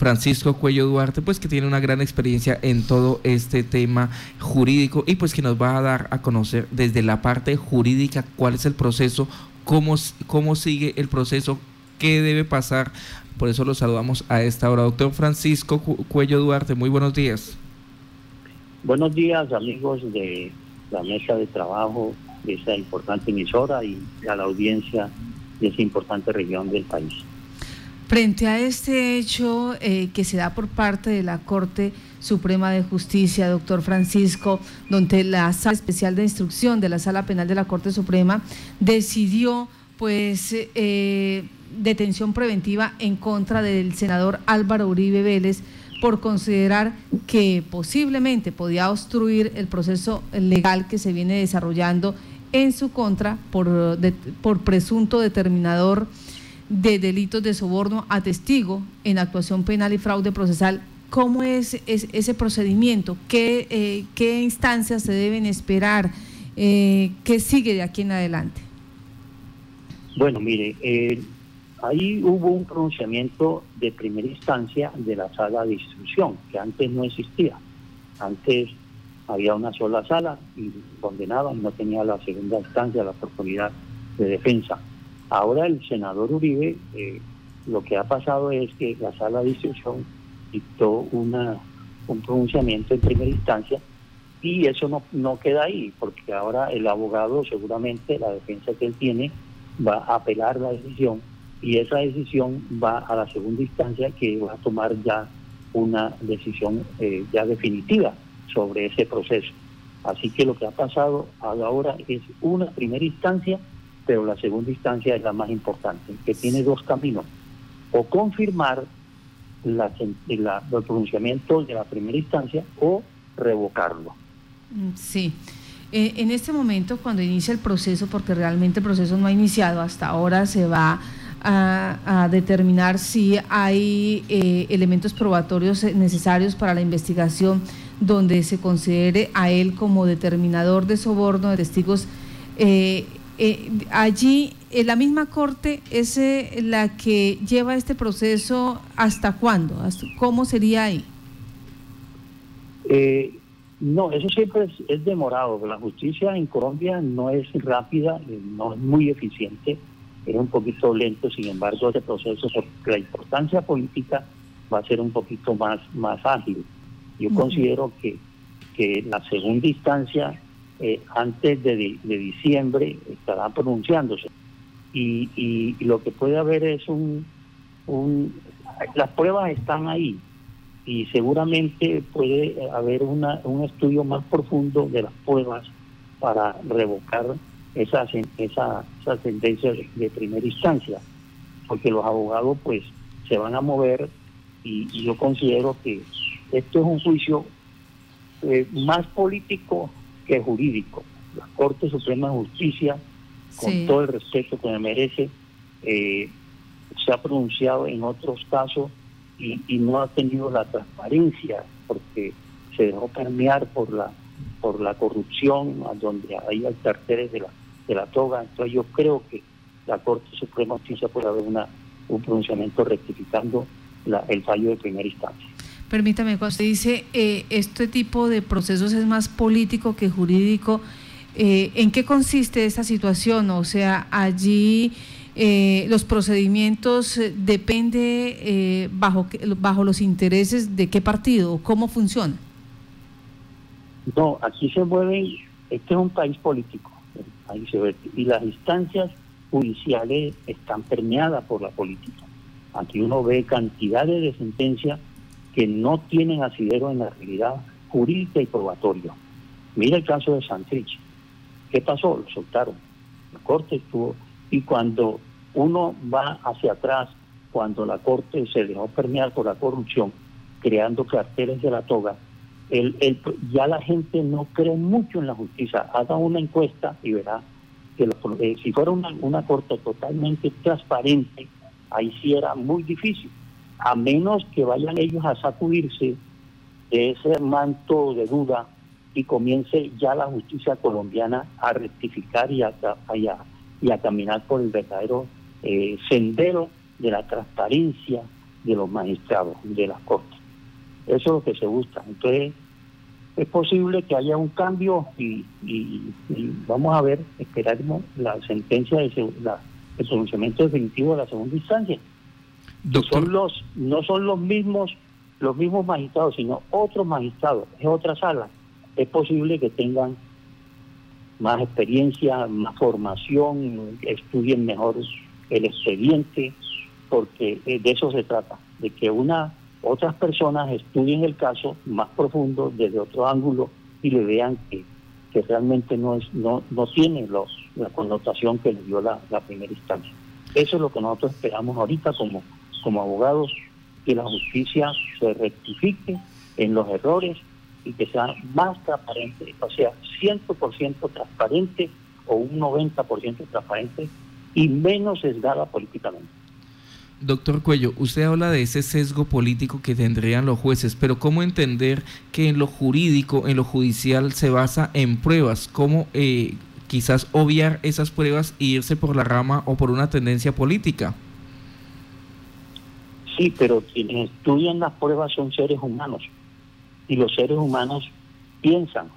Francisco Cuello Duarte, pues que tiene una gran experiencia en todo este tema jurídico y pues que nos va a dar a conocer desde la parte jurídica cuál es el proceso, cómo, cómo sigue el proceso, qué debe pasar. Por eso lo saludamos a esta hora. Doctor Francisco Cuello Duarte, muy buenos días. Buenos días amigos de la mesa de trabajo de esa importante emisora y a la audiencia de esa importante región del país. Frente a este hecho eh, que se da por parte de la Corte Suprema de Justicia, doctor Francisco, donde la Sala Especial de Instrucción de la Sala Penal de la Corte Suprema decidió pues eh, detención preventiva en contra del senador Álvaro Uribe Vélez por considerar que posiblemente podía obstruir el proceso legal que se viene desarrollando en su contra por, por presunto determinador de delitos de soborno a testigo en actuación penal y fraude procesal. ¿Cómo es, ese procedimiento? ¿Qué, eh, ¿Qué, instancias se deben esperar? Eh, ¿Qué sigue de aquí en adelante? Bueno, mire, eh, ahí hubo un pronunciamiento de primera instancia de la sala de instrucción, que antes no existía. Antes había una sola sala y condenaba y no tenía la segunda instancia, la oportunidad de defensa. Ahora el senador Uribe, eh, lo que ha pasado es que la sala de instrucción dictó una, un pronunciamiento en primera instancia y eso no, no queda ahí, porque ahora el abogado seguramente, la defensa que él tiene, va a apelar la decisión y esa decisión va a la segunda instancia que va a tomar ya una decisión eh, ya definitiva sobre ese proceso. Así que lo que ha pasado ahora es una primera instancia, pero la segunda instancia es la más importante, que tiene dos caminos. O confirmar la, el pronunciamiento de la primera instancia o revocarlo. Mm, sí. Eh, en este momento, cuando inicia el proceso, porque realmente el proceso no ha iniciado, hasta ahora se va a, determinar si hay eh, elementos probatorios necesarios para la investigación donde se considere a él como determinador de soborno de testigos. Eh, eh, allí, en la misma corte es la que lleva este proceso hasta cuándo, cómo sería ahí. no, eso siempre es, es, demorado. La justicia en Colombia no es rápida, no es muy eficiente era un poquito lento, sin embargo, este proceso, la importancia política, va a ser un poquito más, más ágil. Yo considero que, que la segunda instancia, eh, antes de, diciembre, estará pronunciándose. Y, lo que puede haber es un, un... Las pruebas están ahí y seguramente puede haber una, un estudio más profundo de las pruebas para revocar esa, esa, esa sentencia de, primera instancia, porque los abogados pues se van a mover y, yo considero que esto es un juicio eh, más político jurídico. La Corte Suprema de Justicia, con todo el respeto que me merece, eh, se ha pronunciado en otros casos y, y no ha tenido la transparencia porque se dejó permear por la por la corrupción, donde hay carteles de la de la toga. Entonces yo creo que la Corte Suprema de Justicia puede haber una, un pronunciamiento rectificando el fallo de primera instancia. Permítame, cuando usted dice eh, este tipo de procesos es más político que jurídico, eh, ¿en qué consiste esa situación? O sea, allí eh, los procedimientos depende bajo bajo los intereses de qué partido, cómo funciona. No, aquí se mueven. Este es un país político y las instancias judiciales están permeadas por la política. Aquí uno ve cantidades de sentencias que no tienen asidero en la realidad jurídica y probatoria. Mira el caso de Santrich. ¿Qué pasó? Lo soltaron. La corte estuvo. Y cuando uno va hacia atrás, cuando la corte se dejó permear por la corrupción, creando carteles de la toga, el, el, ya la gente no cree mucho en la justicia. Haga una encuesta y verá que eh, si fuera una, una corte totalmente transparente, ahí sí era muy difícil, a menos que vayan ellos a sacudirse de ese manto de duda y comience ya la justicia colombiana a rectificar y a, y a, caminar por el verdadero eh, sendero de la transparencia, de los magistrados, de las cortes. Eso es lo que se busca. Entonces, es posible que haya un cambio y, vamos a ver, esperaremos la sentencia de la, el pronunciamiento definitivo de la segunda instancia. Son los, no son los mismos los mismos magistrados, sino otros magistrados, es otra sala. Es posible que tengan más experiencia, más formación, estudien mejor el expediente, porque eh, de eso se trata, de que una otras personas estudien el caso más profundo desde otro ángulo y le vean que, que realmente no es no no tiene los la connotación que le dio la, la primera instancia. Eso es lo que nosotros esperamos ahorita como como abogados que la justicia se rectifique en los errores y que sea más transparente, o sea, 100% transparente o un 90% transparente y menos sesgada políticamente. Doctor Cuello, usted habla de ese sesgo político que tendrían los jueces, pero ¿cómo entender que en lo jurídico, en lo judicial, se basa en pruebas? ¿Cómo eh, quizás obviar esas pruebas e irse por la rama o por una tendencia política? Sí, pero quienes estudian las pruebas son seres humanos y los seres humanos piensan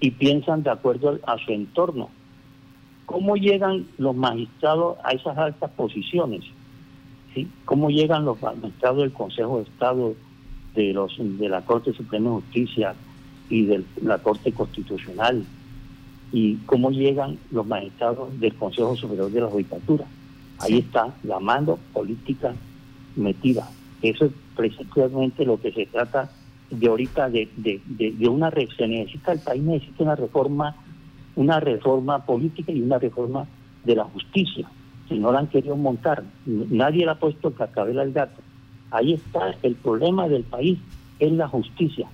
y piensan de acuerdo a su entorno. ¿Cómo llegan los magistrados a esas altas posiciones? ¿Sí? ¿Cómo llegan los magistrados del Consejo de Estado, de, los, de la Corte Suprema de Justicia y de la Corte Constitucional? ¿Y cómo llegan los magistrados del Consejo Superior de la Judicatura? Ahí está la mano política metida. Eso es precisamente lo que se trata de ahorita de, de, de, una se necesita el país necesita una reforma una reforma política y una reforma de la justicia. Si no la han querido montar nadie le ha puesto el cascabel al gato ahí está el problema del país es la justicia.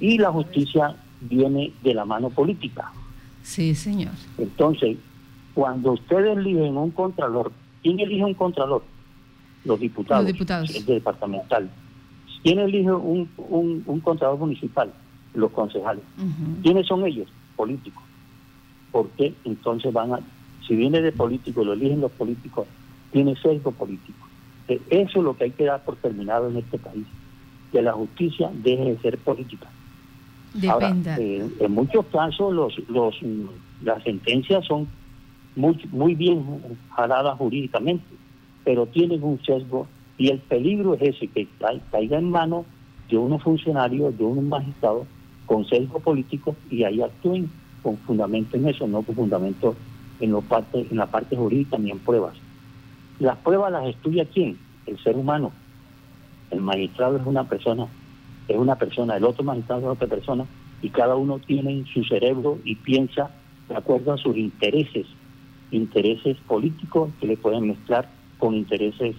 Y la justicia viene de la mano política. Sí señor. Entonces cuando ustedes eligen un contralor quién elige un contralor los diputados, los diputados. el departamental ¿Quién elige un, un, un contador municipal? Los concejales. ¿Quiénes son ellos? Políticos. ¿Por qué entonces van a, si viene de político, lo eligen los políticos, tiene sesgo político? Eh, eso es lo que hay que dar por terminado en este país, que la justicia deje de ser política. Ahora, eh, en muchos casos los, los, las sentencias son muy, muy bien jaladas jurídicamente, pero tienen un sesgo y el peligro es ese, que caiga en manos de unos funcionarios, de unos magistrados con sesgo político y ahí actúen con fundamento en eso, no con fundamento en, lo parte, en la parte jurídica ni en pruebas. Las pruebas las estudia quién? El ser humano. El magistrado es una persona, es una persona, el otro magistrado es otra persona y cada uno tiene en su cerebro y piensa de acuerdo a sus intereses, intereses políticos que le pueden mezclar con intereses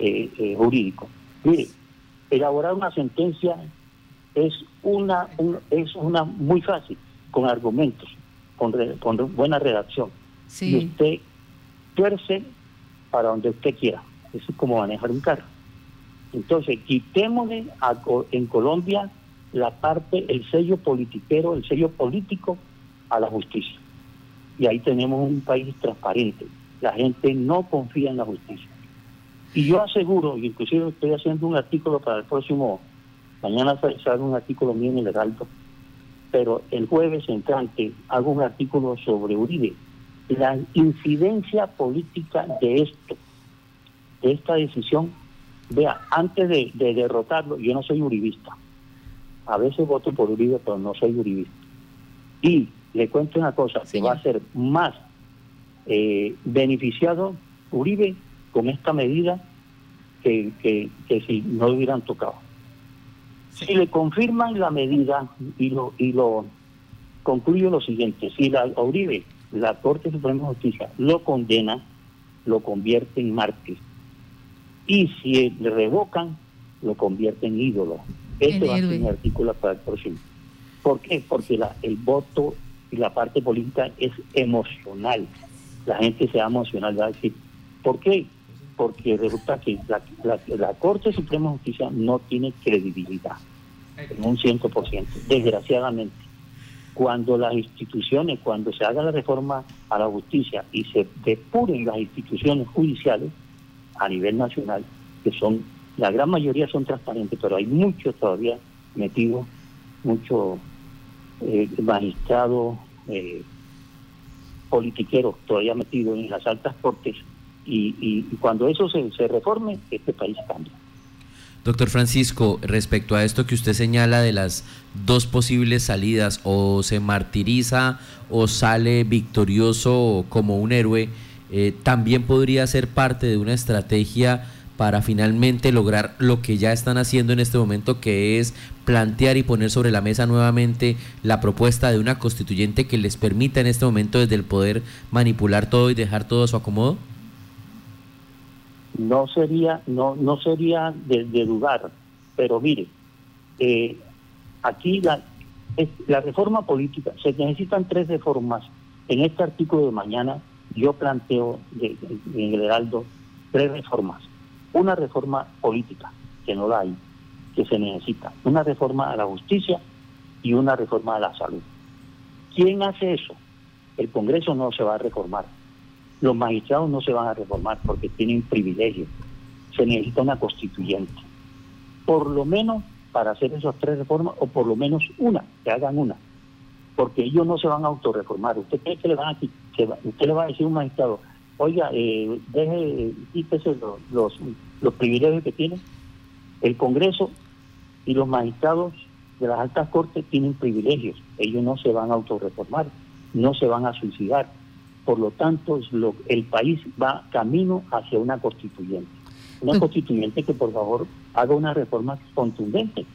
eh, eh, jurídico. Mire, elaborar una sentencia es una, es una muy fácil, con argumentos, con, con buena redacción. Y usted tuerce para donde usted quiera. Eso es como manejar un carro. Entonces, quitémosle en Colombia la parte, el sello politiquero, el sello político a la justicia. Y ahí tenemos un país transparente. La gente no confía en la justicia. Y yo aseguro, y inclusive estoy haciendo un artículo para el próximo, mañana sale un artículo mío en el Heraldo, pero el jueves entrante hago un artículo sobre Uribe, la incidencia política de esto, de esta decisión. Vea, antes de, derrotarlo, yo no soy uribista. A veces voto por Uribe, pero no soy uribista. Y le cuento una cosa, que va a ser más eh, beneficiado Uribe con esta medida que, que, si no hubieran tocado. Si le confirman la medida y lo y lo concluyo lo siguiente, si la Uribe, la Corte Suprema de Justicia, lo condena, lo convierte en mártir. Y si le revocan, lo convierte en ídolo. Este va a ser mi artículo para el próximo. ¿Por qué? Porque la, el voto y la parte política es emocional. La gente se va a emocionar, a decir, ¿por qué? porque resulta que la, Corte Suprema de Justicia no tiene credibilidad en un 100%, desgraciadamente. Cuando las instituciones, cuando se haga la reforma a la justicia y se depuren las instituciones judiciales a nivel nacional, que son, la gran mayoría son transparentes, pero hay muchos todavía metidos, muchos eh, magistrados, eh, politiqueros todavía metidos en las altas cortes, y, cuando eso se, se reforme, este país cambia. Doctor Francisco, respecto a esto que usted señala de las dos posibles salidas, o se martiriza o sale victorioso como un héroe, eh, también podría ser parte de una estrategia para finalmente lograr lo que ya están haciendo en este momento, que es plantear y poner sobre la mesa nuevamente la propuesta de una constituyente que les permita en este momento desde el poder manipular todo y dejar todo a su acomodo? no sería no no sería de, dudar pero mire eh, aquí la reforma política se necesitan tres reformas en este artículo de mañana yo planteo en el Heraldo tres reformas una reforma política que no la hay que se necesita una reforma a la justicia y una reforma a la salud quién hace eso el Congreso no se va a reformar los magistrados no se van a reformar porque tienen privilegios. Se necesita una constituyente. Por lo menos para hacer esas tres reformas, o por lo menos una, que hagan una. Porque ellos no se van a autorreformar. ¿Usted cree que le van a, que usted le va a decir a un magistrado, oiga, eh, deje, quítese los, los, los privilegios que tiene? El Congreso y los magistrados de las altas cortes tienen privilegios. Ellos no se van a autorreformar, no se van a suicidar por lo tanto, el país va camino hacia una constituyente. Una constituyente que, por favor, haga una reforma contundente.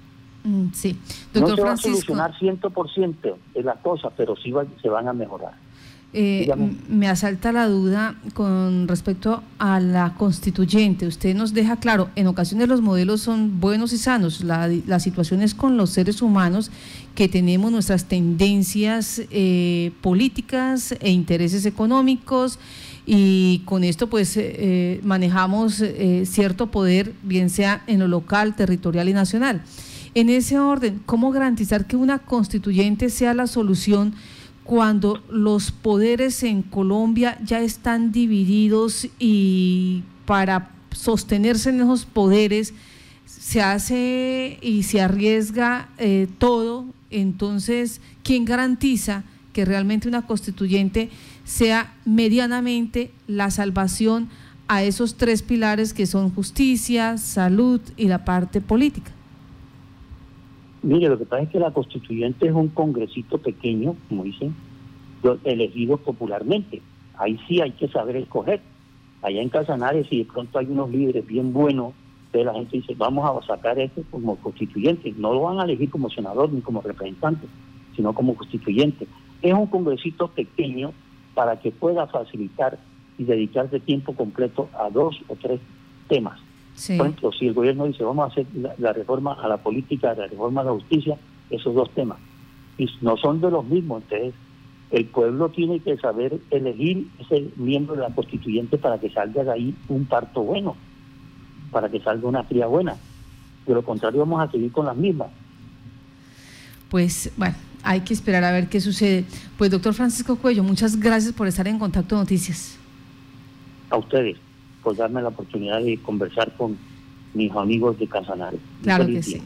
Mm, sí. no se va a solucionar 100% de las cosas, pero sí se van a mejorar. Eh, me asalta la duda con respecto a la constituyente. Usted nos deja claro, en ocasiones los modelos son buenos y sanos. La, la situación es con los seres humanos que tenemos nuestras tendencias eh, políticas e intereses económicos y con esto pues eh, manejamos cierto poder, bien sea en lo local, territorial y nacional. En ese orden, ¿cómo garantizar que una constituyente sea la solución? Cuando los poderes en Colombia ya están divididos y para sostenerse en esos poderes se hace y se arriesga eh, todo, entonces, ¿quién garantiza que realmente una constituyente sea medianamente la salvación a esos tres pilares que son justicia, salud y la parte política? Mire, lo que pasa es que la constituyente es un congresito pequeño, como dicen, elegido popularmente. Ahí sí hay que saber escoger. Allá en Casanares, si de pronto hay unos líderes bien buenos, de la gente dice, vamos a sacar este como constituyente. No lo van a elegir como senador ni como representante, sino como constituyente. Es un congresito pequeño para que pueda facilitar y dedicarse tiempo completo a dos o tres temas. Por ejemplo, si el gobierno dice vamos a hacer la, reforma a la política, la reforma a la justicia, esos dos temas. Y no son de los mismos, entonces el pueblo tiene que saber elegir ese miembro de la constituyente para que salga de ahí un parto bueno, para que salga una cría buena. De lo contrario vamos a seguir con las mismas. Pues bueno, hay que esperar a ver qué sucede. Pues doctor Francisco Cuello, muchas gracias por estar en Contacto Noticias. A ustedes por darme la oportunidad de conversar con mis amigos de Casanares. Claro que sí.